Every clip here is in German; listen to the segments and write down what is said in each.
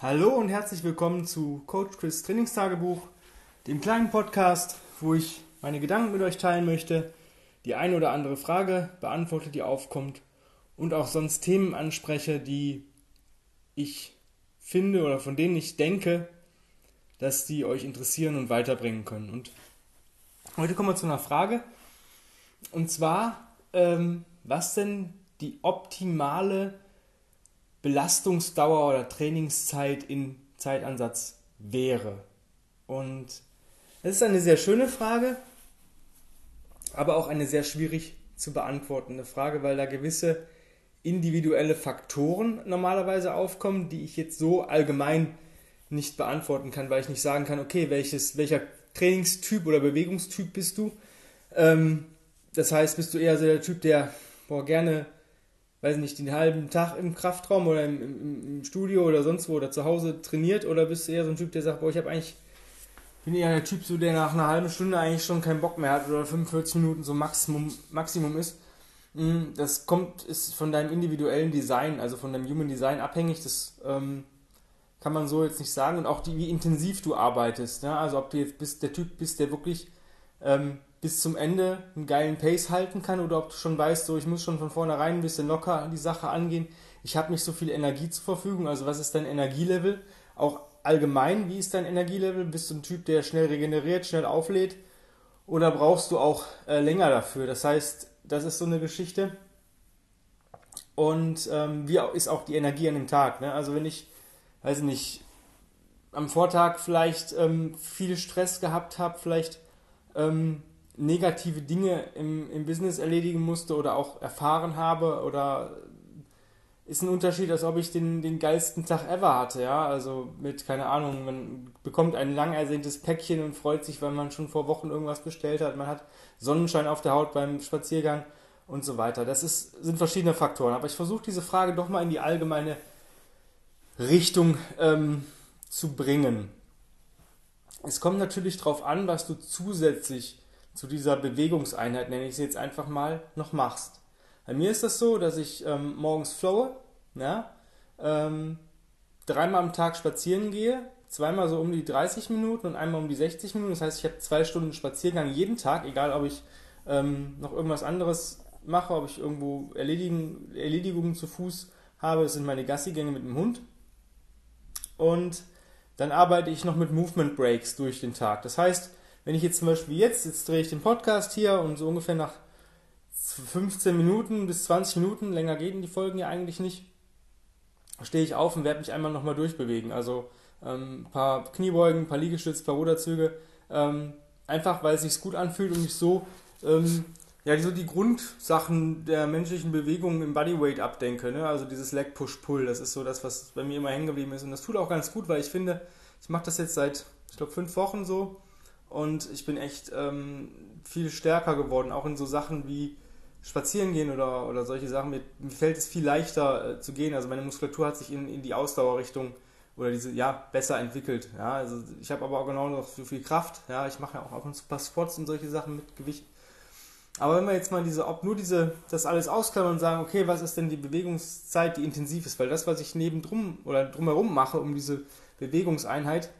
Hallo und herzlich willkommen zu Coach Chris Trainingstagebuch, dem kleinen Podcast, wo ich meine Gedanken mit euch teilen möchte, die eine oder andere Frage beantworte, die aufkommt und auch sonst Themen anspreche, die ich finde oder von denen ich denke, dass die euch interessieren und weiterbringen können. Und heute kommen wir zu einer Frage, und zwar, ähm, was denn die optimale Belastungsdauer oder Trainingszeit in Zeitansatz wäre. Und das ist eine sehr schöne Frage, aber auch eine sehr schwierig zu beantwortende Frage, weil da gewisse individuelle Faktoren normalerweise aufkommen, die ich jetzt so allgemein nicht beantworten kann, weil ich nicht sagen kann, okay, welches, welcher Trainingstyp oder Bewegungstyp bist du? Ähm, das heißt, bist du eher so der Typ, der boah, gerne weiß nicht, den halben Tag im Kraftraum oder im, im, im, Studio oder sonst wo oder zu Hause trainiert oder bist du eher so ein Typ, der sagt, boah, ich habe eigentlich, bin eher der Typ, so, der nach einer halben Stunde eigentlich schon keinen Bock mehr hat oder 45 Minuten so Maximum, Maximum ist. Mm, das kommt, ist von deinem individuellen Design, also von deinem Human Design abhängig. Das ähm, kann man so jetzt nicht sagen. Und auch die, wie intensiv du arbeitest. Ne? Also ob du jetzt bist, der Typ bist, der wirklich ähm, bis zum Ende einen geilen Pace halten kann oder ob du schon weißt, so ich muss schon von vornherein ein bisschen locker die Sache angehen. Ich habe nicht so viel Energie zur Verfügung, also was ist dein Energielevel? Auch allgemein, wie ist dein Energielevel? Bist du ein Typ, der schnell regeneriert, schnell auflädt? Oder brauchst du auch äh, länger dafür? Das heißt, das ist so eine Geschichte. Und ähm, wie ist auch die Energie an dem Tag? Ne? Also wenn ich, weiß nicht, am Vortag vielleicht ähm, viel Stress gehabt habe, vielleicht ähm, negative Dinge im, im Business erledigen musste oder auch erfahren habe oder ist ein Unterschied, als ob ich den, den geilsten Tag ever hatte, ja. Also mit, keine Ahnung, man bekommt ein lang ersehntes Päckchen und freut sich, weil man schon vor Wochen irgendwas bestellt hat. Man hat Sonnenschein auf der Haut beim Spaziergang und so weiter. Das ist, sind verschiedene Faktoren. Aber ich versuche diese Frage doch mal in die allgemeine Richtung ähm, zu bringen. Es kommt natürlich darauf an, was du zusätzlich zu dieser Bewegungseinheit, nenne ich sie jetzt einfach mal, noch machst. Bei mir ist das so, dass ich ähm, morgens flowe, ja, ähm, dreimal am Tag spazieren gehe, zweimal so um die 30 Minuten und einmal um die 60 Minuten. Das heißt, ich habe zwei Stunden Spaziergang jeden Tag, egal ob ich ähm, noch irgendwas anderes mache, ob ich irgendwo Erledigen, Erledigungen zu Fuß habe. Das sind meine Gassigänge mit dem Hund. Und dann arbeite ich noch mit Movement Breaks durch den Tag. Das heißt, wenn ich jetzt zum Beispiel jetzt, jetzt drehe ich den Podcast hier und so ungefähr nach 15 Minuten bis 20 Minuten, länger gehen die Folgen ja eigentlich nicht, stehe ich auf und werde mich einmal nochmal durchbewegen. Also ähm, ein paar Kniebeugen, ein paar Liegestütze, ein paar Ruderzüge. Ähm, einfach weil es sich gut anfühlt und ich so ähm, ja, so die Grundsachen der menschlichen Bewegung im Bodyweight abdenke. Ne? Also dieses Leg Push Pull, das ist so das, was bei mir immer hängen geblieben ist. Und das tut auch ganz gut, weil ich finde, ich mache das jetzt seit, ich glaube, fünf Wochen so und ich bin echt ähm, viel stärker geworden, auch in so Sachen wie spazieren gehen oder, oder solche Sachen. Mir, mir fällt es viel leichter äh, zu gehen. Also meine Muskulatur hat sich in, in die Ausdauerrichtung oder diese, ja, besser entwickelt. Ja, also ich habe aber auch genau noch so viel Kraft. Ja, ich mache ja auch ab und zu ein paar Spots und solche Sachen mit Gewicht. Aber wenn wir jetzt mal diese, ob nur diese, das alles ausklammern und sagen, okay, was ist denn die Bewegungszeit, die intensiv ist? Weil das, was ich neben drum oder drumherum mache, um diese Bewegungseinheit,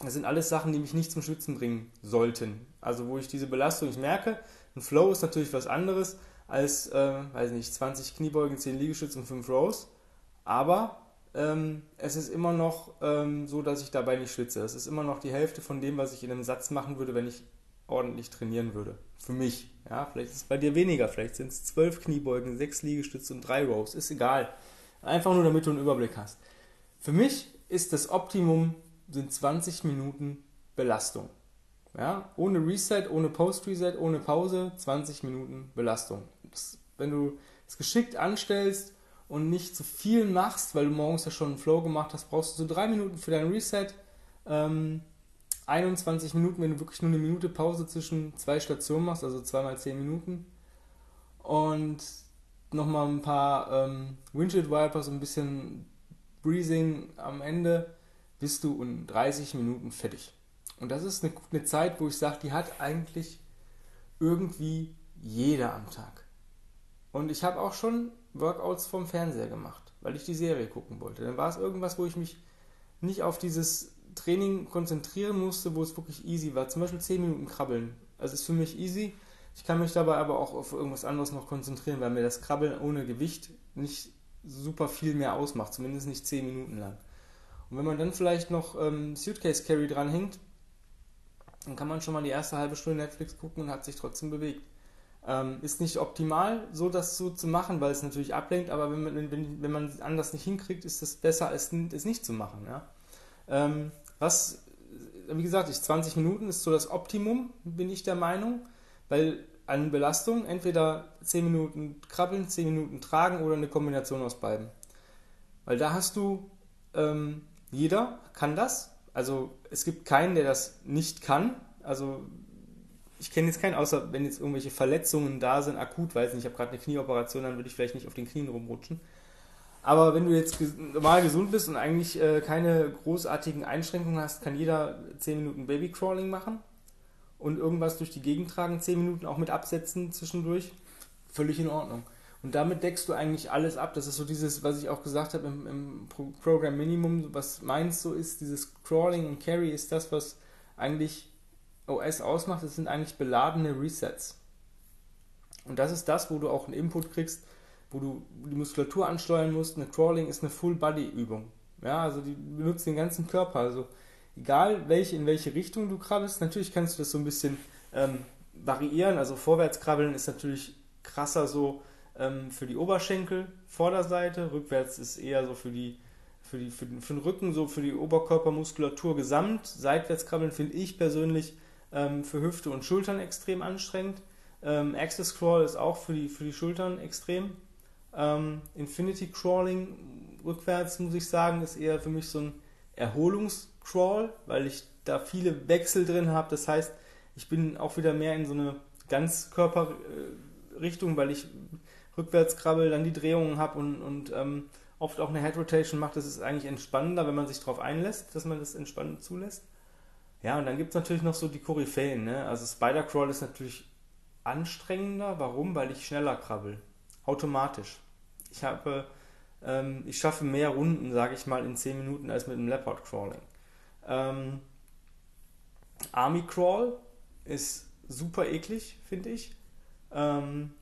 das sind alles Sachen, die mich nicht zum Schwitzen bringen sollten. Also wo ich diese Belastung ich merke, ein Flow ist natürlich was anderes als, äh, weiß nicht, 20 Kniebeugen, 10 Liegestütze und 5 Rows. Aber ähm, es ist immer noch ähm, so, dass ich dabei nicht schwitze. Es ist immer noch die Hälfte von dem, was ich in einem Satz machen würde, wenn ich ordentlich trainieren würde. Für mich. Ja, vielleicht ist es bei dir weniger. Vielleicht sind es 12 Kniebeugen, 6 Liegestütze und 3 Rows. Ist egal. Einfach nur, damit du einen Überblick hast. Für mich ist das Optimum sind 20 Minuten Belastung. Ja, ohne Reset, ohne Post-Reset, ohne Pause, 20 Minuten Belastung. Das, wenn du es geschickt anstellst und nicht zu viel machst, weil du morgens ja schon einen Flow gemacht hast, brauchst du so drei Minuten für dein Reset. Ähm, 21 Minuten, wenn du wirklich nur eine Minute Pause zwischen zwei Stationen machst, also zweimal 10 Minuten. Und nochmal ein paar ähm, Windshield Wipers ein bisschen Breathing am Ende bist du in 30 Minuten fertig. Und das ist eine, eine Zeit, wo ich sage, die hat eigentlich irgendwie jeder am Tag. Und ich habe auch schon Workouts vom Fernseher gemacht. weil ich die Serie gucken wollte. Dann war es irgendwas, wo ich mich nicht auf dieses Training konzentrieren musste, wo es wirklich easy war. Zum Beispiel 10 Minuten krabbeln. Also ist für mich easy. Ich kann mich dabei aber auch auf irgendwas anderes noch konzentrieren, weil mir das Krabbeln ohne Gewicht nicht super viel mehr ausmacht, zumindest nicht 10 Minuten lang. Und wenn man dann vielleicht noch ähm, Suitcase Carry dranhängt, dann kann man schon mal die erste halbe Stunde Netflix gucken und hat sich trotzdem bewegt. Ähm, ist nicht optimal, so das so zu machen, weil es natürlich ablenkt, aber wenn man, wenn, wenn man anders nicht hinkriegt, ist es besser, es, es nicht zu machen. Ja? Ähm, was, wie gesagt, ich, 20 Minuten ist so das Optimum, bin ich der Meinung, weil an Belastung entweder 10 Minuten krabbeln, 10 Minuten tragen oder eine Kombination aus beiden. Weil da hast du, ähm, jeder kann das. Also es gibt keinen, der das nicht kann. Also ich kenne jetzt keinen, außer wenn jetzt irgendwelche Verletzungen da sind, akut, weiß nicht, ich habe gerade eine Knieoperation, dann würde ich vielleicht nicht auf den Knien rumrutschen. Aber wenn du jetzt normal gesund bist und eigentlich äh, keine großartigen Einschränkungen hast, kann jeder 10 Minuten Babycrawling machen und irgendwas durch die Gegend tragen, 10 Minuten auch mit absetzen zwischendurch. Völlig in Ordnung. Und damit deckst du eigentlich alles ab. Das ist so dieses, was ich auch gesagt habe im, im Program Minimum, was meins so ist, dieses Crawling und Carry ist das, was eigentlich OS ausmacht. Das sind eigentlich beladene Resets. Und das ist das, wo du auch einen Input kriegst, wo du die Muskulatur ansteuern musst. Eine Crawling ist eine Full-Body-Übung. Ja, also die benutzt den ganzen Körper. Also egal welche, in welche Richtung du krabbelst, natürlich kannst du das so ein bisschen ähm, variieren. Also vorwärts krabbeln ist natürlich krasser so ähm, für die Oberschenkel, Vorderseite, rückwärts ist eher so für die für, die, für, den, für den Rücken, so für die Oberkörpermuskulatur gesamt. Seitwärts krabbeln finde ich persönlich ähm, für Hüfte und Schultern extrem anstrengend. Ähm, Access Crawl ist auch für die, für die Schultern extrem. Ähm, Infinity Crawling rückwärts, muss ich sagen, ist eher für mich so ein Erholungscrawl, weil ich da viele Wechsel drin habe. Das heißt, ich bin auch wieder mehr in so eine Ganzkörperrichtung, weil ich rückwärts krabbel, dann die Drehungen habe und, und ähm, oft auch eine Head Rotation mache. Das ist eigentlich entspannender, wenn man sich darauf einlässt, dass man das entspannend zulässt. Ja, und dann gibt es natürlich noch so die Koryphäen. Ne? Also Spider Crawl ist natürlich anstrengender. Warum? Weil ich schneller krabbel. Automatisch. Ich habe, ähm, ich schaffe mehr Runden, sage ich mal, in 10 Minuten als mit einem Leopard Crawling. Ähm, Army Crawl ist super eklig, finde ich. Ähm,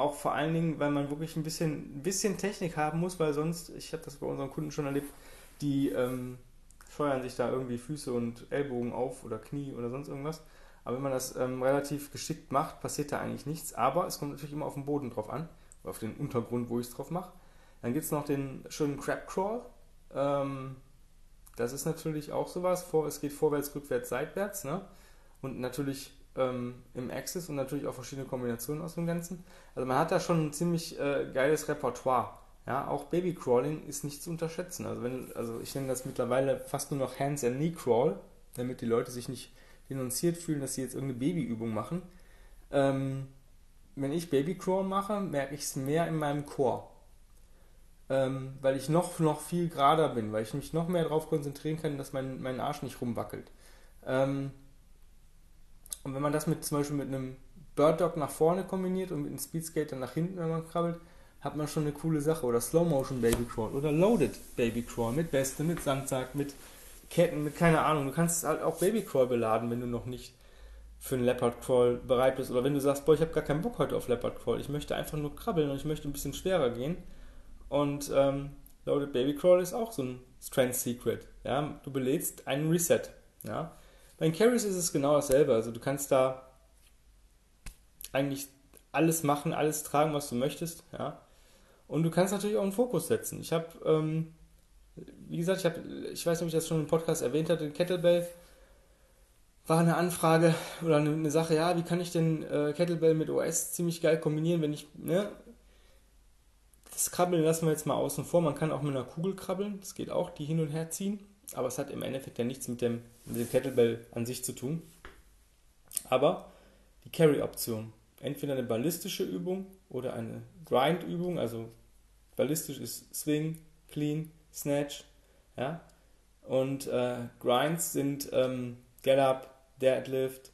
auch vor allen Dingen, weil man wirklich ein bisschen, ein bisschen Technik haben muss, weil sonst, ich habe das bei unseren Kunden schon erlebt, die ähm, steuern sich da irgendwie Füße und Ellbogen auf oder Knie oder sonst irgendwas. Aber wenn man das ähm, relativ geschickt macht, passiert da eigentlich nichts. Aber es kommt natürlich immer auf den Boden drauf an auf den Untergrund, wo ich es drauf mache. Dann gibt es noch den schönen Crab Crawl. Ähm, das ist natürlich auch sowas. Vor, es geht vorwärts, rückwärts, seitwärts. Ne? Und natürlich ähm, im Axis und natürlich auch verschiedene Kombinationen aus dem Ganzen. Also man hat da schon ein ziemlich äh, geiles Repertoire. Ja, auch Baby Crawling ist nicht zu unterschätzen. Also, wenn, also ich nenne das mittlerweile fast nur noch Hands and Knee Crawl, damit die Leute sich nicht denunziert fühlen, dass sie jetzt irgendeine Babyübung machen. Ähm, wenn ich Babycrawl mache, merke ich es mehr in meinem Chor. Ähm, weil ich noch, noch viel gerader bin, weil ich mich noch mehr darauf konzentrieren kann, dass mein, mein Arsch nicht rumwackelt. Ähm, und wenn man das mit zum Beispiel mit einem Bird Dog nach vorne kombiniert und mit einem Speedskater nach hinten, wenn man krabbelt, hat man schon eine coole Sache. Oder Slow Motion Baby Crawl oder Loaded Baby Crawl mit Weste, mit Sandsack, mit Ketten, mit keine Ahnung. Du kannst halt auch Baby Crawl beladen, wenn du noch nicht für einen Leopard Crawl bereit bist oder wenn du sagst, boah, ich habe gar keinen Bock heute auf Leopard Crawl, ich möchte einfach nur krabbeln und ich möchte ein bisschen schwerer gehen. Und ähm, Loaded Baby Crawl ist auch so ein Strength Secret. Ja, du belädst einen Reset. Ja. Bei Carries ist es genau dasselbe. Also du kannst da eigentlich alles machen, alles tragen, was du möchtest. Ja. Und du kannst natürlich auch einen Fokus setzen. Ich habe, ähm, wie gesagt, ich habe, ich weiß nicht, ob ich das schon im Podcast erwähnt hatte, den Kettlebell war eine Anfrage oder eine, eine, Sache, ja, wie kann ich denn äh, Kettlebell mit OS ziemlich geil kombinieren, wenn ich, ne, das Krabbeln lassen wir jetzt mal außen vor, man kann auch mit einer Kugel krabbeln, das geht auch, die hin und her ziehen, aber es hat im Endeffekt ja nichts mit dem, mit dem Kettlebell an sich zu tun. Aber die Carry-Option, entweder eine ballistische Übung oder eine Grind-Übung, also ballistisch ist Swing, Clean, Snatch, ja, und äh, Grinds sind ähm, Get Up, Deadlift,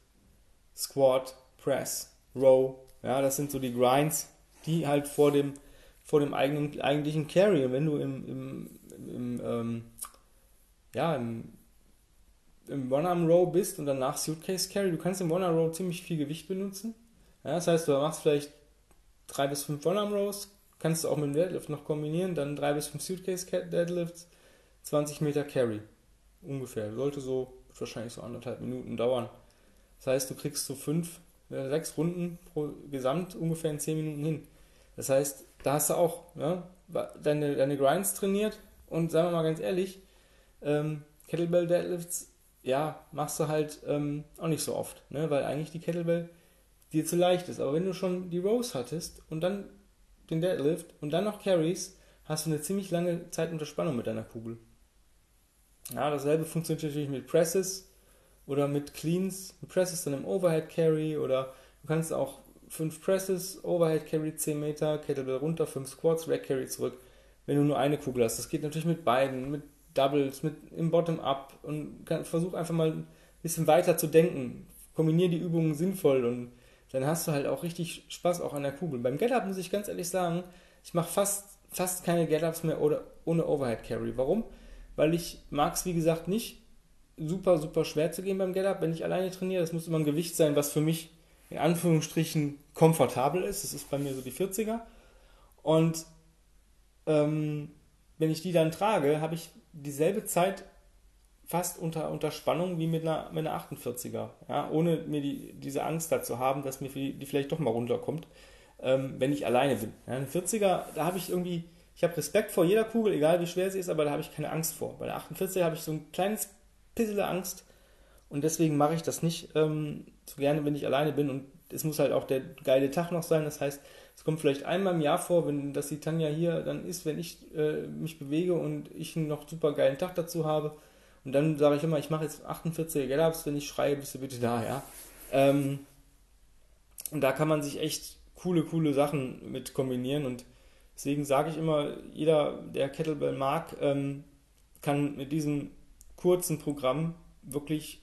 Squat, Press, Row. Ja, das sind so die Grinds, die halt vor dem, vor dem eigenen, eigentlichen Carry. Und wenn du im, im, im, ähm, ja, im, im One-Arm-Row bist und danach Suitcase Carry, du kannst im One-Arm-Row ziemlich viel Gewicht benutzen. Ja, das heißt, du machst vielleicht drei bis fünf One-Arm-Rows, kannst du auch mit dem Deadlift noch kombinieren, dann drei bis fünf Suitcase Deadlifts, 20 Meter Carry. Ungefähr. Sollte so wahrscheinlich so anderthalb Minuten dauern. Das heißt, du kriegst so fünf, äh, sechs Runden pro Gesamt ungefähr in zehn Minuten hin. Das heißt, da hast du auch ja, deine, deine Grinds trainiert und sagen wir mal ganz ehrlich, ähm, Kettlebell Deadlifts, ja, machst du halt ähm, auch nicht so oft, ne? weil eigentlich die Kettlebell dir zu leicht ist. Aber wenn du schon die Rows hattest und dann den Deadlift und dann noch Carries, hast du eine ziemlich lange Zeit unter Spannung mit deiner Kugel. Ja, dasselbe funktioniert natürlich mit Presses oder mit Cleans. Mit Presses dann im Overhead Carry oder du kannst auch 5 Presses, Overhead Carry 10 Meter, Kettlebell runter, 5 Squats, Rack Carry zurück, wenn du nur eine Kugel hast. Das geht natürlich mit beiden, mit Doubles, mit im Bottom-Up und kann, versuch einfach mal ein bisschen weiter zu denken. Kombiniere die Übungen sinnvoll und dann hast du halt auch richtig Spaß auch an der Kugel. Beim Get-Up muss ich ganz ehrlich sagen, ich mache fast, fast keine Get-Ups mehr oder, ohne Overhead Carry. Warum? Weil ich mag es, wie gesagt, nicht super, super schwer zu gehen beim Get-Up, wenn ich alleine trainiere. Das muss immer ein Gewicht sein, was für mich in Anführungsstrichen komfortabel ist. Das ist bei mir so die 40er. Und ähm, wenn ich die dann trage, habe ich dieselbe Zeit fast unter, unter Spannung wie mit einer, mit einer 48er. Ja, ohne mir die, diese Angst dazu haben, dass mir die, vielleicht doch mal runterkommt, ähm, wenn ich alleine bin. Ja, eine 40er, da habe ich irgendwie, ich habe Respekt vor jeder Kugel, egal wie schwer sie ist, aber da habe ich keine Angst vor. Bei der 48er habe ich so ein kleines bisschen Angst und deswegen mache ich das nicht ähm, so gerne, wenn ich alleine bin und es muss halt auch der geile Tag noch sein. Das heißt, es kommt vielleicht einmal im Jahr vor, wenn das die Tanja hier dann ist, wenn ich äh, mich bewege und ich einen noch super geilen Tag dazu habe und dann sage ich immer, ich mache jetzt 48er Get-Ups, wenn ich schreie, bist du bitte da, ja. Ähm, und da kann man sich echt coole, coole Sachen mit kombinieren und deswegen sage ich immer, jeder, der Kettlebell mag, ähm, kann mit diesem kurzen Programm wirklich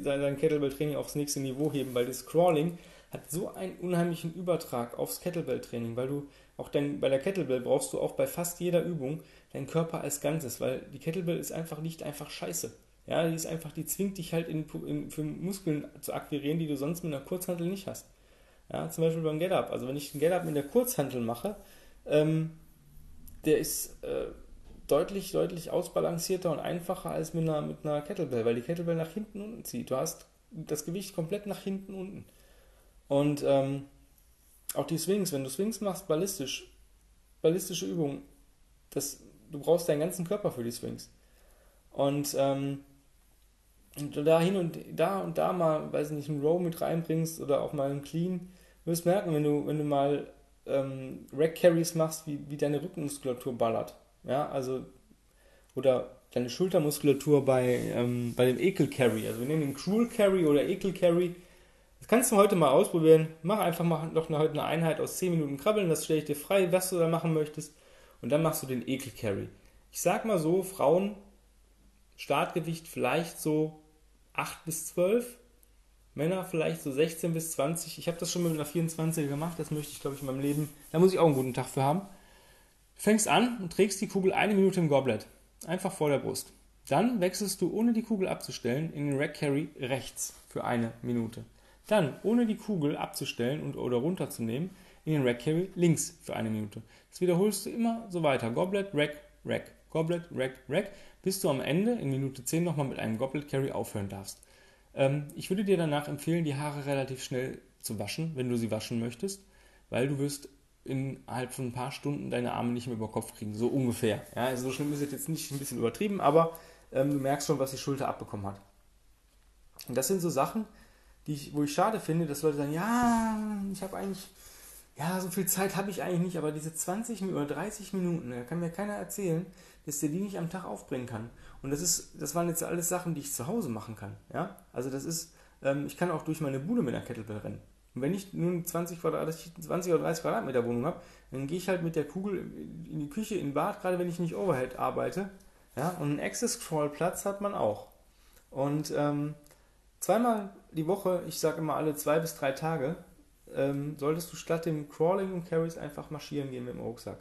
sein Kettlebell-Training aufs nächste Niveau heben, weil das Crawling hat so einen unheimlichen Übertrag aufs Kettlebell-Training, weil du auch dein, bei der Kettlebell brauchst du auch bei fast jeder Übung deinen Körper als Ganzes, weil die Kettlebell ist einfach nicht einfach scheiße. Ja, die ist einfach, die zwingt dich halt in, in, für Muskeln zu akquirieren, die du sonst mit einer Kurzhantel nicht hast. Ja, zum Beispiel beim Get-Up. Also wenn ich einen Get-Up mit der Kurzhantel mache, ähm, der ist äh, deutlich, deutlich ausbalancierter und einfacher als mit einer, mit einer Kettlebell, weil die Kettlebell nach hinten unten zieht. Du hast das Gewicht komplett nach hinten unten. Und ähm, auch die Swings, wenn du Swings machst, ballistisch, ballistische Übungen, das, du brauchst deinen ganzen Körper für die Swings. Und, ähm, da hin und da und da mal, weiß nicht, einen Row mit reinbringst oder auch mal einen Clean, wirst merken, wenn du, wenn du mal ähm, Rack Carries machst, wie, wie deine Rückenmuskulatur ballert. Ja, also, oder deine Schultermuskulatur bei, ähm, bei dem Ekel Carry. Also wir nehmen den Cruel Carry oder Ekel Carry das kannst du heute mal ausprobieren. Mach einfach mal noch eine, heute eine Einheit aus 10 Minuten Krabbeln, das stelle ich dir frei, was du da machen möchtest. Und dann machst du den Ekel Carry. Ich sag mal so, Frauen Startgewicht vielleicht so 8 bis 12, Männer vielleicht so 16 bis 20. Ich habe das schon mit einer 24er gemacht, das möchte ich glaube ich in meinem Leben, da muss ich auch einen guten Tag für haben. Fängst an und trägst die Kugel eine Minute im Goblet, einfach vor der Brust. Dann wechselst du, ohne die Kugel abzustellen, in den Rack Carry rechts für eine Minute. Dann, ohne die Kugel abzustellen und oder runterzunehmen, in den Rack Carry links für eine Minute. Das wiederholst du immer so weiter. Goblet, Rack, Rack, Goblet, Rack, Rack, bis du am Ende in Minute 10 nochmal mit einem Goblet Carry aufhören darfst. Ähm, ich würde dir danach empfehlen, die Haare relativ schnell zu waschen, wenn du sie waschen möchtest, weil du wirst innerhalb von ein paar Stunden deine Arme nicht mehr über Kopf kriegen, so ungefähr. Ja, also so schlimm ist es jetzt nicht, ein bisschen übertrieben, aber ähm, du merkst schon, was die Schulter abbekommen hat. Und das sind so Sachen, die ich, wo ich schade finde, dass Leute sagen, ja, ich habe eigentlich, ja, so viel Zeit habe ich eigentlich nicht, aber diese 20 oder 30 Minuten, da kann mir keiner erzählen, dass der die nicht am Tag aufbringen kann. Und das ist, das waren jetzt alles Sachen, die ich zu Hause machen kann. Ja? Also das ist, ähm, ich kann auch durch meine Bude mit einer Kettlebell rennen. Und wenn ich nun 20, 20 oder 30 Quadratmeter Wohnung habe, dann gehe ich halt mit der Kugel in die Küche, in den Bad, gerade wenn ich nicht Overhead arbeite. Ja? Und einen Access Crawl Platz hat man auch. Und ähm, zweimal die Woche, ich sage immer alle zwei bis drei Tage, ähm, solltest du statt dem Crawling und Carries einfach marschieren gehen mit dem Rucksack.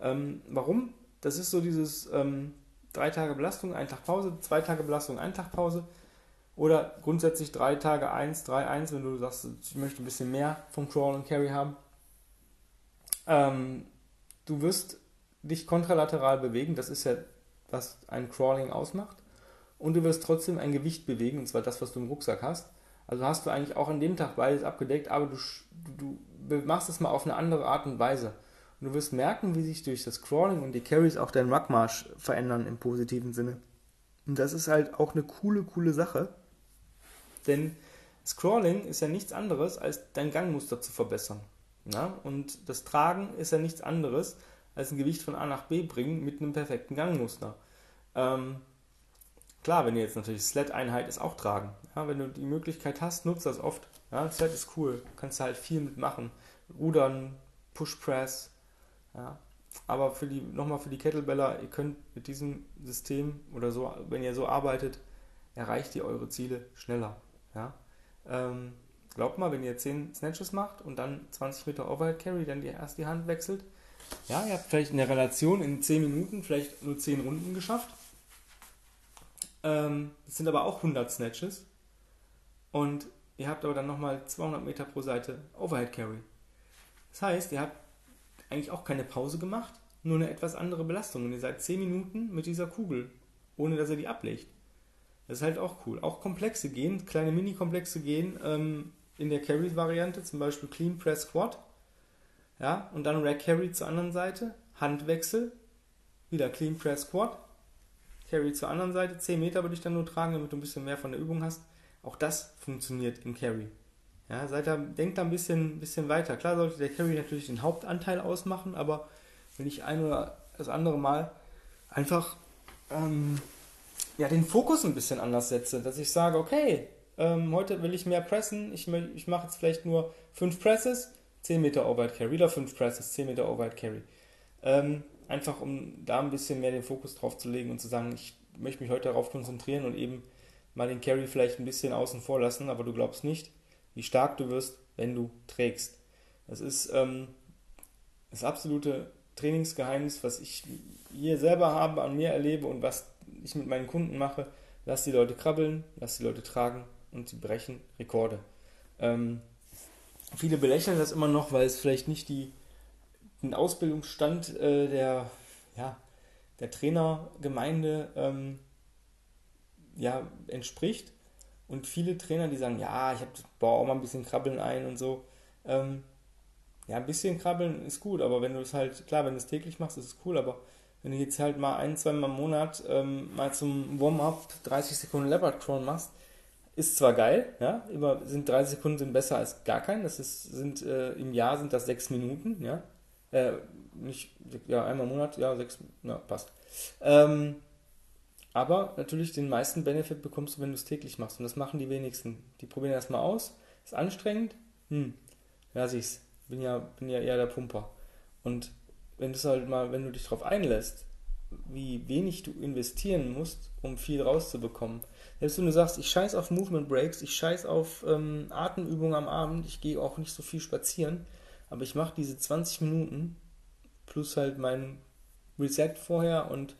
Ähm, warum? Das ist so dieses ähm, drei Tage Belastung, ein Tag Pause, zwei Tage Belastung, ein Tag Pause. Oder grundsätzlich drei Tage 1, 3, 1, wenn du sagst, ich möchte ein bisschen mehr vom Crawl und Carry haben. Ähm, du wirst dich kontralateral bewegen, das ist ja, was ein Crawling ausmacht. Und du wirst trotzdem ein Gewicht bewegen, und zwar das, was du im Rucksack hast. Also hast du eigentlich auch an dem Tag beides abgedeckt, aber du, du, machst es mal auf eine andere Art und Weise. Und du wirst merken, wie sich durch das Crawling und die Carries auch dein Ruckmarsch verändern im positiven Sinne. Und das ist halt auch eine coole, coole Sache. Denn Scrolling ist ja nichts anderes, als dein Gangmuster zu verbessern. Ja? Und das Tragen ist ja nichts anderes, als ein Gewicht von A nach B bringen mit einem perfekten Gangmuster. Ähm, klar, wenn ihr jetzt natürlich Sled-Einheit ist auch tragen. Ja? Wenn du die Möglichkeit hast, nutzt das oft. Ja? Sled ist cool, du kannst halt viel mitmachen. Rudern, Push-Press. Ja? Aber für die, nochmal für die Kettlebeller, ihr könnt mit diesem System oder so, wenn ihr so arbeitet, erreicht ihr eure Ziele schneller. Ja? Ähm, glaubt mal, wenn ihr 10 Snatches macht und dann 20 Meter Overhead Carry, dann die, erst die Hand wechselt, ja, ihr habt vielleicht in der Relation in 10 Minuten vielleicht nur 10 Runden geschafft. Ähm, das sind aber auch 100 Snatches. Und ihr habt aber dann nochmal 200 Meter pro Seite Overhead Carry. Das heißt, ihr habt eigentlich auch keine Pause gemacht, nur eine etwas andere Belastung. Und ihr seid 10 Minuten mit dieser Kugel, ohne dass ihr die ablegt. Das ist halt auch cool. Auch komplexe gehen, kleine Mini-Komplexe gehen ähm, in der Carry-Variante, zum Beispiel Clean Press Squat. Ja, und dann Rack Carry zur anderen Seite, Handwechsel, wieder Clean Press Squat, Carry zur anderen Seite, 10 Meter würde ich dann nur tragen, damit du ein bisschen mehr von der Übung hast. Auch das funktioniert im Carry. Ja, seid da, denkt da ein bisschen, bisschen weiter. Klar sollte der Carry natürlich den Hauptanteil ausmachen, aber wenn ich ein oder das andere Mal einfach ähm, ja, den Fokus ein bisschen anders setze, dass ich sage, okay, ähm, heute will ich mehr pressen, ich, ich mache jetzt vielleicht nur 5 Presses, 10 Meter Overhead Carry, wieder 5 Presses, 10 Meter Overhead Carry. Ähm, einfach um da ein bisschen mehr den Fokus drauf zu legen und zu sagen, ich möchte mich heute darauf konzentrieren und eben mal den Carry vielleicht ein bisschen außen vor lassen, aber du glaubst nicht, wie stark du wirst, wenn du trägst. Das ist ähm, das absolute Trainingsgeheimnis, was ich hier selber habe, an mir erlebe und was ich mit meinen Kunden mache, lass die Leute krabbeln, lass die Leute tragen und sie brechen Rekorde. Ähm, viele belächeln das immer noch, weil es vielleicht nicht die, den Ausbildungsstand äh, der, ja, der Trainergemeinde ähm, ja, entspricht. Und viele Trainer, die sagen, ja, ich baue auch mal ein bisschen Krabbeln ein und so. Ähm, ja, ein bisschen Krabbeln ist gut, aber wenn du es halt, klar, wenn du es täglich machst, ist es cool, aber wenn du jetzt halt mal ein, zwei Mal im Monat ähm, mal zum Warm-up 30 Sekunden Leopard Crawl machst, ist zwar geil, ja, aber sind 30 Sekunden sind besser als gar kein. Das ist, sind äh, im Jahr sind das sechs Minuten, ja. Äh, nicht, ja, einmal im Monat, ja, sechs, ja, passt. Ähm, aber natürlich den meisten Benefit bekommst du, wenn du es täglich machst. Und das machen die wenigsten. Die probieren erstmal aus. Ist anstrengend? Hm, lass ich's. Bin ja, bin ja eher der Pumper. Und wenn du halt mal, wenn du dich darauf einlässt, wie wenig du investieren musst, um viel rauszubekommen. Selbst wenn du sagst, ich scheiß auf Movement Breaks, ich scheiß auf ähm, Atemübungen am Abend, ich gehe auch nicht so viel spazieren, aber ich mache diese 20 Minuten plus halt mein Reset vorher und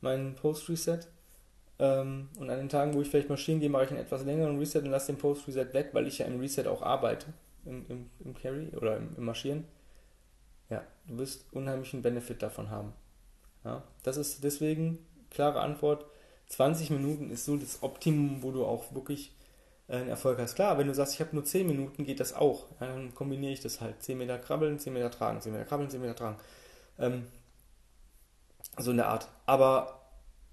mein Post-Reset. Ähm, und an den Tagen, wo ich vielleicht marschieren gehe, mache ich einen etwas längeren Reset und lasse den Post-Reset weg, weil ich ja im Reset auch arbeite, im, im, im Carry oder im, im Marschieren. Ja, du wirst unheimlichen Benefit davon haben. Ja, das ist deswegen, klare Antwort, 20 Minuten ist so das Optimum, wo du auch wirklich äh, einen Erfolg hast. Klar, wenn du sagst, ich habe nur 10 Minuten, geht das auch. Dann kombiniere ich das halt. 10 Meter krabbeln, 10 Meter tragen, 10 Meter krabbeln, 10 Meter tragen. Ähm, so in der Art. Aber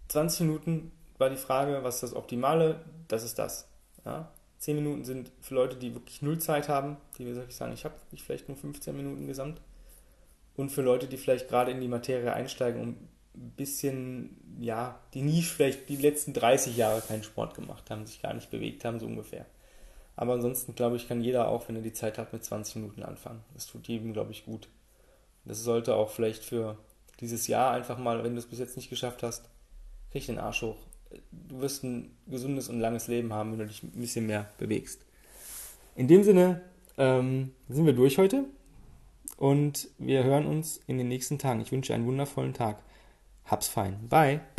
20 Minuten war die Frage, was ist das Optimale? Das ist das. Ja? 10 Minuten sind für Leute, die wirklich null Zeit haben, die wirklich sagen, ich habe vielleicht nur 15 Minuten gesamt und für Leute, die vielleicht gerade in die Materie einsteigen und ein bisschen, ja, die nie vielleicht die letzten 30 Jahre keinen Sport gemacht haben, sich gar nicht bewegt haben, so ungefähr. Aber ansonsten, glaube ich, kann jeder auch, wenn er die Zeit hat, mit 20 Minuten anfangen. Das tut jedem, glaube ich, gut. Das sollte auch vielleicht für dieses Jahr einfach mal, wenn du es bis jetzt nicht geschafft hast, krieg den Arsch hoch. Du wirst ein gesundes und langes Leben haben, wenn du dich ein bisschen mehr bewegst. In dem Sinne, ähm, sind wir durch heute und wir hören uns in den nächsten Tagen. Ich wünsche einen wundervollen Tag. Hab's fein. Bye.